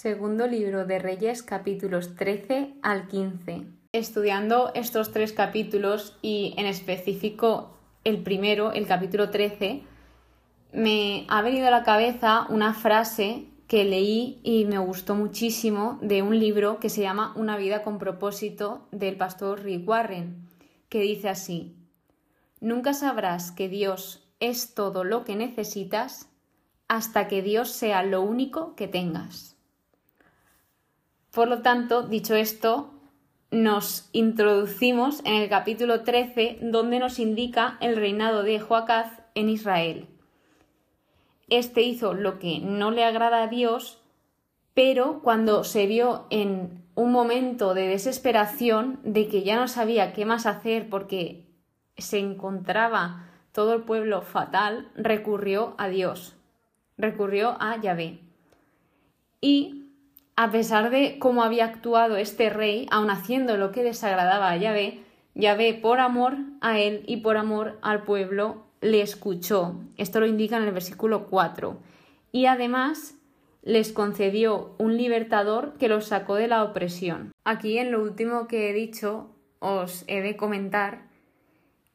Segundo libro de Reyes capítulos 13 al 15. Estudiando estos tres capítulos y en específico el primero, el capítulo 13, me ha venido a la cabeza una frase que leí y me gustó muchísimo de un libro que se llama Una vida con propósito del pastor Rick Warren, que dice así, Nunca sabrás que Dios es todo lo que necesitas hasta que Dios sea lo único que tengas. Por lo tanto, dicho esto, nos introducimos en el capítulo 13 donde nos indica el reinado de Joacaz en Israel. Este hizo lo que no le agrada a Dios, pero cuando se vio en un momento de desesperación, de que ya no sabía qué más hacer porque se encontraba todo el pueblo fatal, recurrió a Dios, recurrió a Yahvé. Y a pesar de cómo había actuado este rey, aun haciendo lo que desagradaba a Yahvé, Yahvé por amor a él y por amor al pueblo le escuchó. Esto lo indica en el versículo 4. Y además les concedió un libertador que los sacó de la opresión. Aquí en lo último que he dicho os he de comentar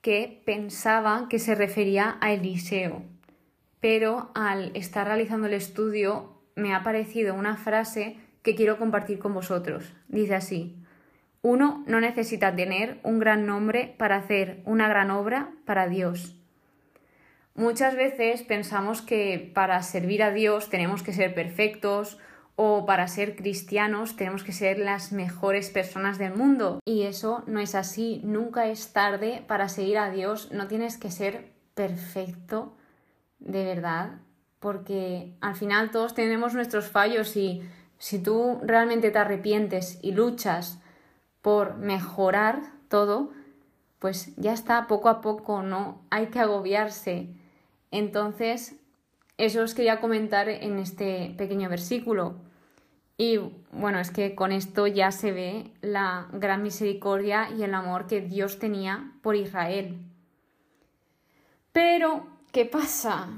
que pensaba que se refería a Eliseo, pero al estar realizando el estudio me ha parecido una frase que quiero compartir con vosotros. Dice así, uno no necesita tener un gran nombre para hacer una gran obra para Dios. Muchas veces pensamos que para servir a Dios tenemos que ser perfectos o para ser cristianos tenemos que ser las mejores personas del mundo. Y eso no es así, nunca es tarde para seguir a Dios, no tienes que ser perfecto de verdad, porque al final todos tenemos nuestros fallos y si tú realmente te arrepientes y luchas por mejorar todo, pues ya está, poco a poco, no hay que agobiarse. Entonces, eso os quería comentar en este pequeño versículo. Y bueno, es que con esto ya se ve la gran misericordia y el amor que Dios tenía por Israel. Pero, ¿qué pasa?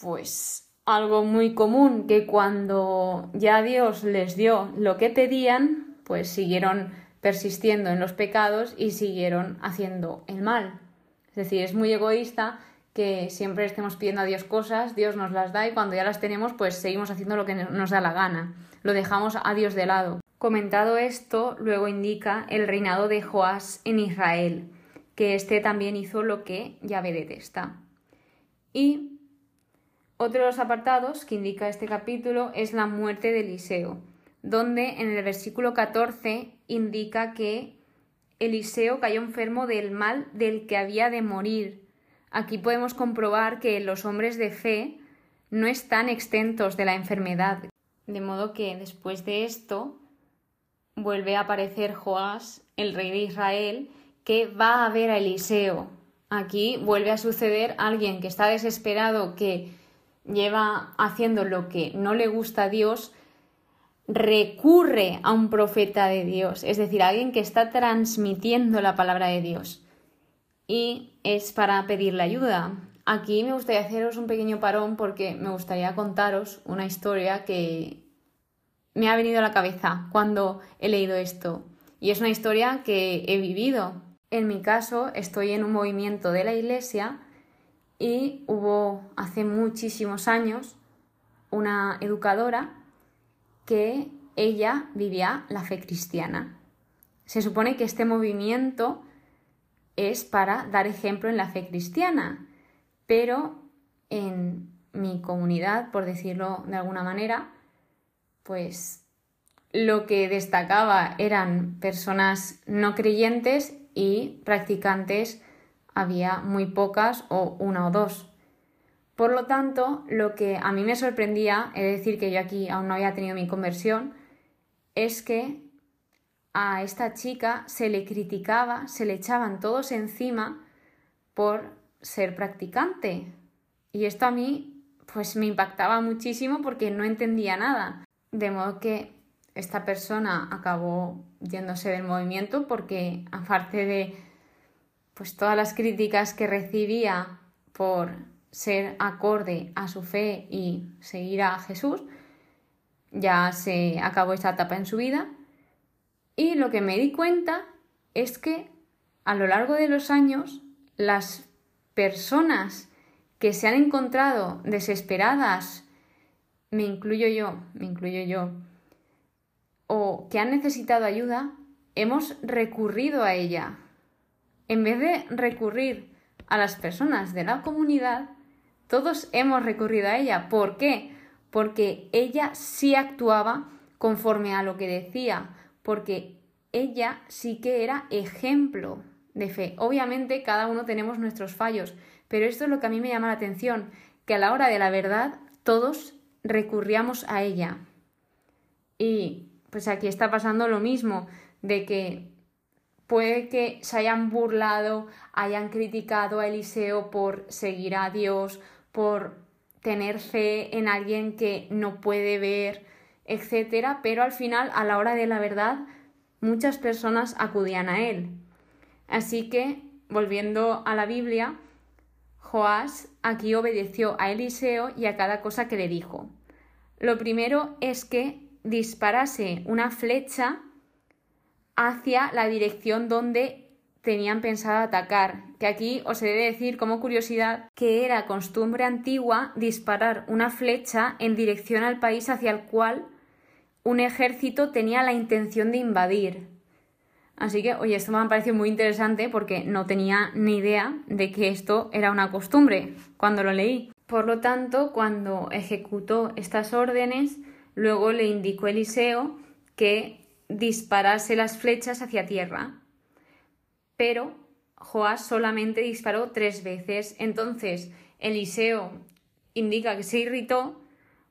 Pues algo muy común, que cuando ya Dios les dio lo que pedían, pues siguieron persistiendo en los pecados y siguieron haciendo el mal. Es decir, es muy egoísta que siempre estemos pidiendo a Dios cosas, Dios nos las da y cuando ya las tenemos, pues seguimos haciendo lo que nos da la gana. Lo dejamos a Dios de lado. Comentado esto, luego indica el reinado de Joás en Israel, que éste también hizo lo que Yahvé detesta. Y otro de los apartados que indica este capítulo es la muerte de Eliseo, donde en el versículo 14 indica que Eliseo cayó enfermo del mal del que había de morir. Aquí podemos comprobar que los hombres de fe no están exentos de la enfermedad. De modo que después de esto vuelve a aparecer Joás, el rey de Israel, que va a ver a Eliseo. Aquí vuelve a suceder alguien que está desesperado, que lleva haciendo lo que no le gusta a Dios, recurre a un profeta de Dios, es decir, a alguien que está transmitiendo la palabra de Dios. Y es para pedirle ayuda. Aquí me gustaría haceros un pequeño parón porque me gustaría contaros una historia que me ha venido a la cabeza cuando he leído esto. Y es una historia que he vivido. En mi caso, estoy en un movimiento de la iglesia y hubo hace muchísimos años una educadora que ella vivía la fe cristiana. Se supone que este movimiento es para dar ejemplo en la fe cristiana, pero en mi comunidad, por decirlo de alguna manera, pues lo que destacaba eran personas no creyentes y practicantes había muy pocas o una o dos. Por lo tanto, lo que a mí me sorprendía, es decir, que yo aquí aún no había tenido mi conversión, es que a esta chica se le criticaba, se le echaban todos encima por ser practicante. Y esto a mí pues me impactaba muchísimo porque no entendía nada. De modo que esta persona acabó yéndose del movimiento porque aparte de pues todas las críticas que recibía por ser acorde a su fe y seguir a Jesús, ya se acabó esta etapa en su vida. Y lo que me di cuenta es que a lo largo de los años las personas que se han encontrado desesperadas, me incluyo yo, me incluyo yo, o que han necesitado ayuda, hemos recurrido a ella. En vez de recurrir a las personas de la comunidad, todos hemos recurrido a ella. ¿Por qué? Porque ella sí actuaba conforme a lo que decía, porque ella sí que era ejemplo de fe. Obviamente cada uno tenemos nuestros fallos, pero esto es lo que a mí me llama la atención, que a la hora de la verdad todos recurríamos a ella. Y pues aquí está pasando lo mismo, de que puede que se hayan burlado, hayan criticado a Eliseo por seguir a Dios, por tener fe en alguien que no puede ver, etcétera, pero al final, a la hora de la verdad, muchas personas acudían a él. Así que, volviendo a la Biblia, Joás aquí obedeció a Eliseo y a cada cosa que le dijo. Lo primero es que disparase una flecha hacia la dirección donde tenían pensado atacar, que aquí os he de decir como curiosidad que era costumbre antigua disparar una flecha en dirección al país hacia el cual un ejército tenía la intención de invadir. Así que, oye, esto me ha parecido muy interesante porque no tenía ni idea de que esto era una costumbre cuando lo leí. Por lo tanto, cuando ejecutó estas órdenes, luego le indicó Eliseo que disparase las flechas hacia tierra. Pero Joás solamente disparó tres veces. Entonces Eliseo indica que se irritó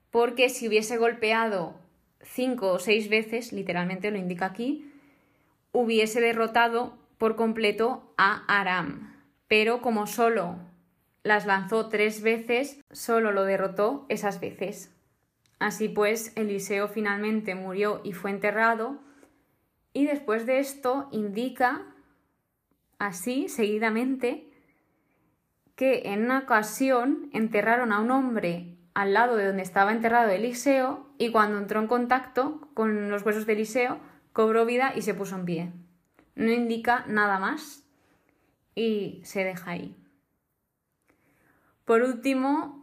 porque si hubiese golpeado cinco o seis veces, literalmente lo indica aquí, hubiese derrotado por completo a Aram. Pero como solo las lanzó tres veces, solo lo derrotó esas veces. Así pues, Eliseo finalmente murió y fue enterrado y después de esto indica así seguidamente que en una ocasión enterraron a un hombre al lado de donde estaba enterrado Eliseo y cuando entró en contacto con los huesos de Eliseo cobró vida y se puso en pie. No indica nada más y se deja ahí. Por último,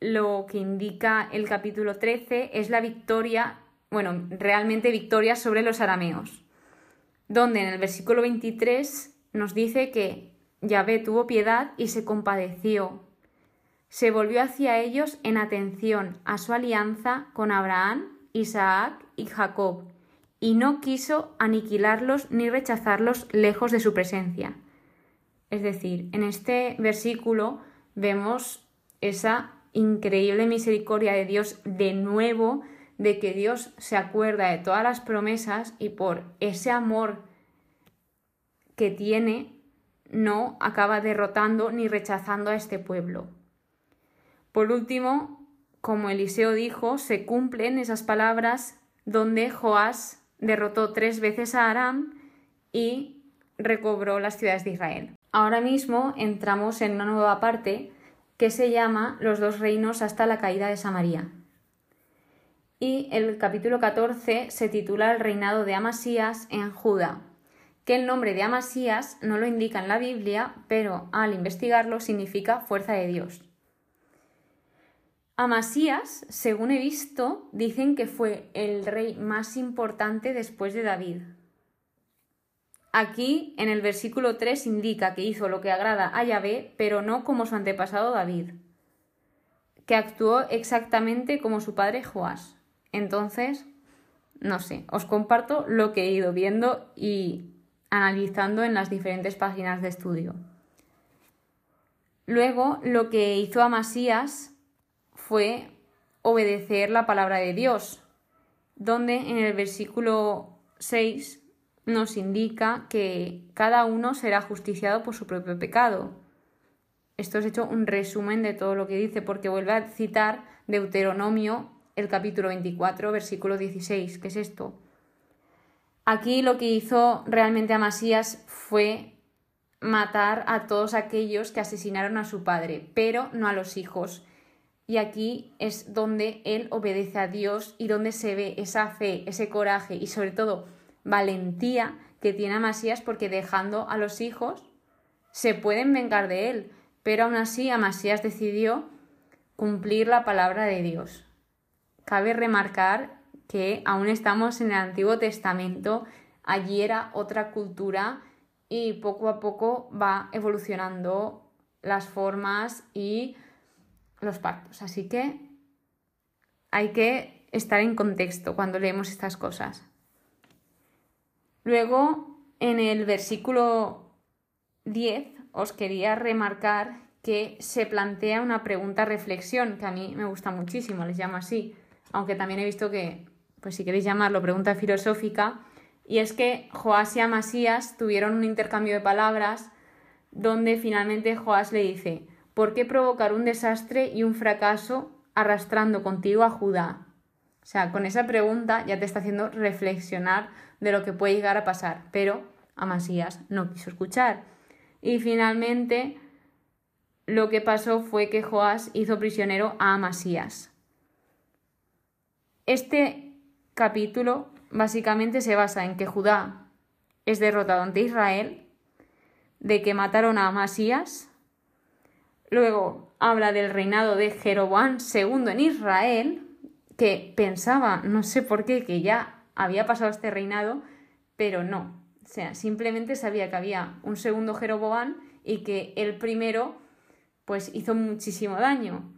lo que indica el capítulo 13 es la victoria bueno, realmente victoria sobre los arameos, donde en el versículo 23 nos dice que Yahvé tuvo piedad y se compadeció. Se volvió hacia ellos en atención a su alianza con Abraham, Isaac y Jacob, y no quiso aniquilarlos ni rechazarlos lejos de su presencia. Es decir, en este versículo vemos esa increíble misericordia de Dios de nuevo de que Dios se acuerda de todas las promesas y por ese amor que tiene no acaba derrotando ni rechazando a este pueblo. Por último, como Eliseo dijo, se cumplen esas palabras donde Joás derrotó tres veces a Aram y recobró las ciudades de Israel. Ahora mismo entramos en una nueva parte que se llama los dos reinos hasta la caída de Samaria y el capítulo 14 se titula El reinado de Amasías en Judá, que el nombre de Amasías no lo indica en la Biblia, pero al investigarlo significa fuerza de Dios. Amasías, según he visto, dicen que fue el rey más importante después de David. Aquí, en el versículo 3, indica que hizo lo que agrada a Yahvé, pero no como su antepasado David, que actuó exactamente como su padre Joás. Entonces, no sé, os comparto lo que he ido viendo y analizando en las diferentes páginas de estudio. Luego, lo que hizo Amasías fue obedecer la palabra de Dios, donde en el versículo 6 nos indica que cada uno será justiciado por su propio pecado. Esto es hecho un resumen de todo lo que dice, porque vuelve a citar Deuteronomio el capítulo 24, versículo 16, que es esto. Aquí lo que hizo realmente Amasías fue matar a todos aquellos que asesinaron a su padre, pero no a los hijos. y aquí es donde él obedece a Dios y donde se ve esa fe, ese coraje y sobre todo valentía que tiene Amasías porque dejando a los hijos se pueden vengar de él, pero aún así Amasías decidió cumplir la palabra de Dios. Cabe remarcar que aún estamos en el Antiguo Testamento, allí era otra cultura y poco a poco va evolucionando las formas y los pactos. Así que hay que estar en contexto cuando leemos estas cosas. Luego, en el versículo 10, os quería remarcar que se plantea una pregunta reflexión, que a mí me gusta muchísimo, les llamo así, aunque también he visto que, pues si queréis llamarlo pregunta filosófica, y es que Joás y Amasías tuvieron un intercambio de palabras donde finalmente Joás le dice, ¿por qué provocar un desastre y un fracaso arrastrando contigo a Judá? O sea, con esa pregunta ya te está haciendo reflexionar de lo que puede llegar a pasar, pero Amasías no quiso escuchar. Y finalmente lo que pasó fue que Joás hizo prisionero a Amasías. Este capítulo básicamente se basa en que Judá es derrotado ante Israel, de que mataron a Amasías, luego habla del reinado de Jeroboam II en Israel, que pensaba, no sé por qué, que ya había pasado este reinado, pero no. O sea, simplemente sabía que había un segundo Jeroboam y que el primero pues hizo muchísimo daño.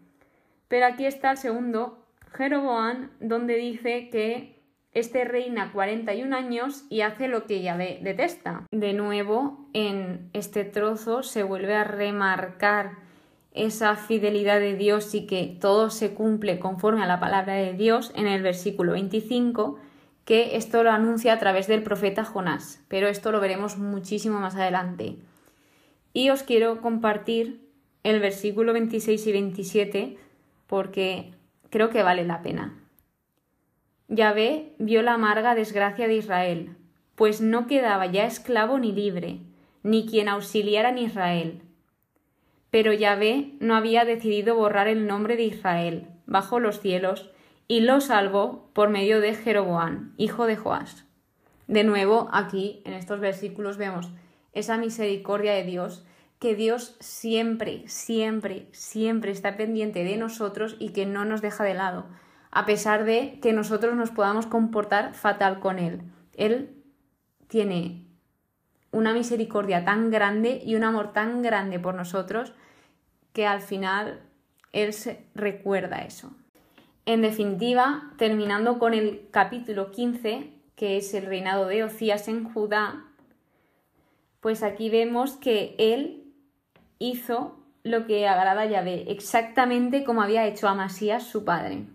Pero aquí está el segundo Jeroboam donde dice que este reina 41 años y hace lo que Yahvé detesta. De nuevo, en este trozo se vuelve a remarcar esa fidelidad de Dios y que todo se cumple conforme a la palabra de Dios en el versículo 25, que esto lo anuncia a través del profeta Jonás, pero esto lo veremos muchísimo más adelante. Y os quiero compartir el versículo 26 y 27 porque creo que vale la pena. Yahvé vio la amarga desgracia de Israel, pues no quedaba ya esclavo ni libre, ni quien auxiliara en Israel pero Yahvé no había decidido borrar el nombre de Israel bajo los cielos y lo salvó por medio de Jeroboán, hijo de Joás. De nuevo, aquí en estos versículos vemos esa misericordia de Dios, que Dios siempre, siempre, siempre está pendiente de nosotros y que no nos deja de lado, a pesar de que nosotros nos podamos comportar fatal con Él. Él tiene una misericordia tan grande y un amor tan grande por nosotros que al final Él se recuerda eso. En definitiva, terminando con el capítulo 15, que es el reinado de Ocías en Judá, pues aquí vemos que Él hizo lo que agrada a Yahvé, exactamente como había hecho Amasías su padre.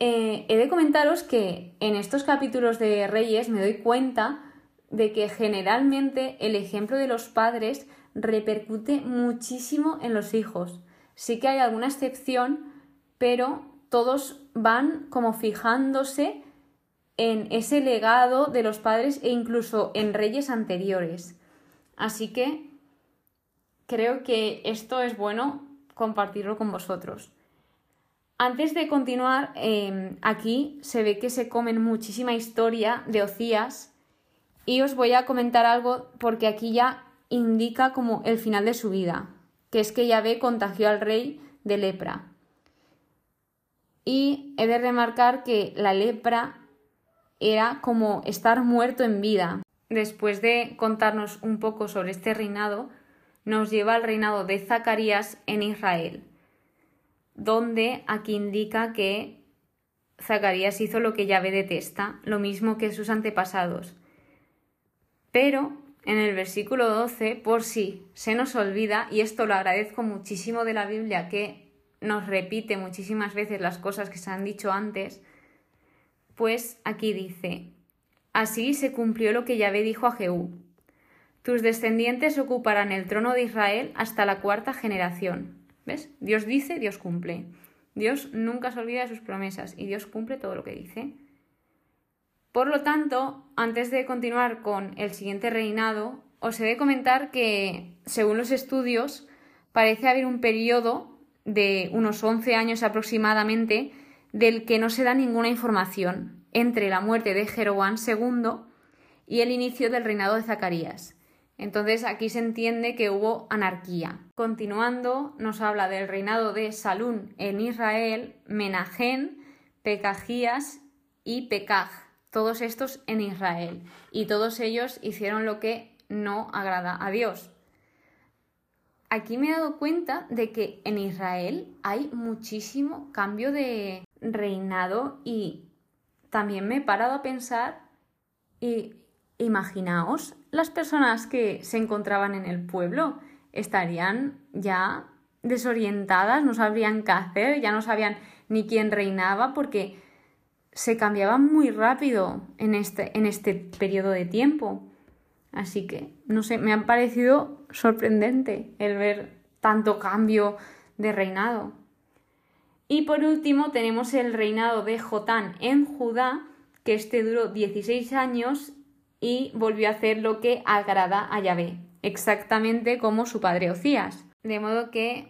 Eh, he de comentaros que en estos capítulos de Reyes me doy cuenta de que generalmente el ejemplo de los padres repercute muchísimo en los hijos. Sí que hay alguna excepción, pero todos van como fijándose en ese legado de los padres e incluso en reyes anteriores. Así que creo que esto es bueno compartirlo con vosotros. Antes de continuar, em, aquí se ve que se comen muchísima historia de Ocías y os voy a comentar algo porque aquí ya indica como el final de su vida, que es que Yahvé contagió al rey de lepra. Y he de remarcar que la lepra era como estar muerto en vida. Después de contarnos un poco sobre este reinado, nos lleva al reinado de Zacarías en Israel, donde aquí indica que Zacarías hizo lo que Yahvé detesta, lo mismo que sus antepasados, pero en el versículo 12, por si se nos olvida, y esto lo agradezco muchísimo de la Biblia que nos repite muchísimas veces las cosas que se han dicho antes, pues aquí dice, así se cumplió lo que Yahvé dijo a Jehú, tus descendientes ocuparán el trono de Israel hasta la cuarta generación. ¿Ves? Dios dice, Dios cumple. Dios nunca se olvida de sus promesas y Dios cumple todo lo que dice. Por lo tanto, antes de continuar con el siguiente reinado, os he de comentar que, según los estudios, parece haber un periodo de unos 11 años aproximadamente, del que no se da ninguna información entre la muerte de Jeroboam II y el inicio del reinado de Zacarías. Entonces aquí se entiende que hubo anarquía. Continuando, nos habla del reinado de Salún en Israel, Menajén, Pecajías y Pecaj, todos estos en Israel. Y todos ellos hicieron lo que no agrada a Dios. Aquí me he dado cuenta de que en Israel hay muchísimo cambio de reinado y también me he parado a pensar y imaginaos las personas que se encontraban en el pueblo estarían ya desorientadas, no sabrían qué hacer, ya no sabían ni quién reinaba porque se cambiaba muy rápido en este, en este periodo de tiempo. Así que, no sé, me ha parecido sorprendente el ver tanto cambio de reinado. Y por último tenemos el reinado de Jotán en Judá, que este duró 16 años y volvió a hacer lo que agrada a Yahvé, exactamente como su padre Ocías. De modo que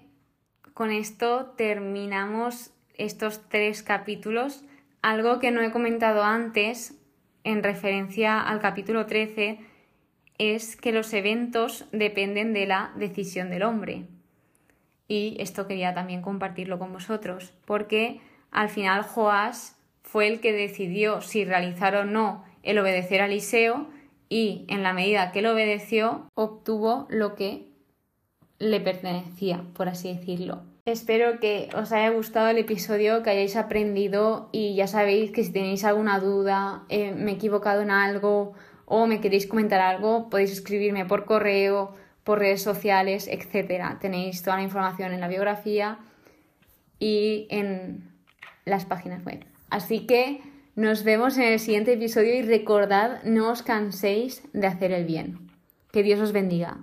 con esto terminamos estos tres capítulos. Algo que no he comentado antes en referencia al capítulo 13 es que los eventos dependen de la decisión del hombre. Y esto quería también compartirlo con vosotros, porque al final Joás fue el que decidió si realizar o no el obedecer a Eliseo y en la medida que lo obedeció obtuvo lo que le pertenecía, por así decirlo. Espero que os haya gustado el episodio, que hayáis aprendido y ya sabéis que si tenéis alguna duda, eh, me he equivocado en algo o me queréis comentar algo, podéis escribirme por correo, por redes sociales, etc. Tenéis toda la información en la biografía y en las páginas web. Así que nos vemos en el siguiente episodio y recordad, no os canséis de hacer el bien. Que Dios os bendiga.